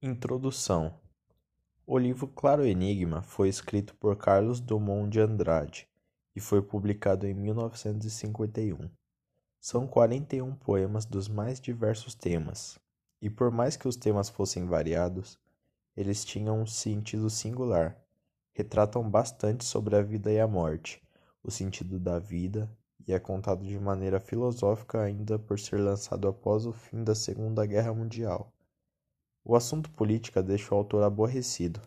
Introdução O livro Claro Enigma foi escrito por Carlos Drummond de Andrade e foi publicado em 1951. São 41 poemas dos mais diversos temas, e por mais que os temas fossem variados, eles tinham um sentido singular. Retratam bastante sobre a vida e a morte, o sentido da vida, e é contado de maneira filosófica ainda por ser lançado após o fim da Segunda Guerra Mundial. O assunto política deixa o autor aborrecido,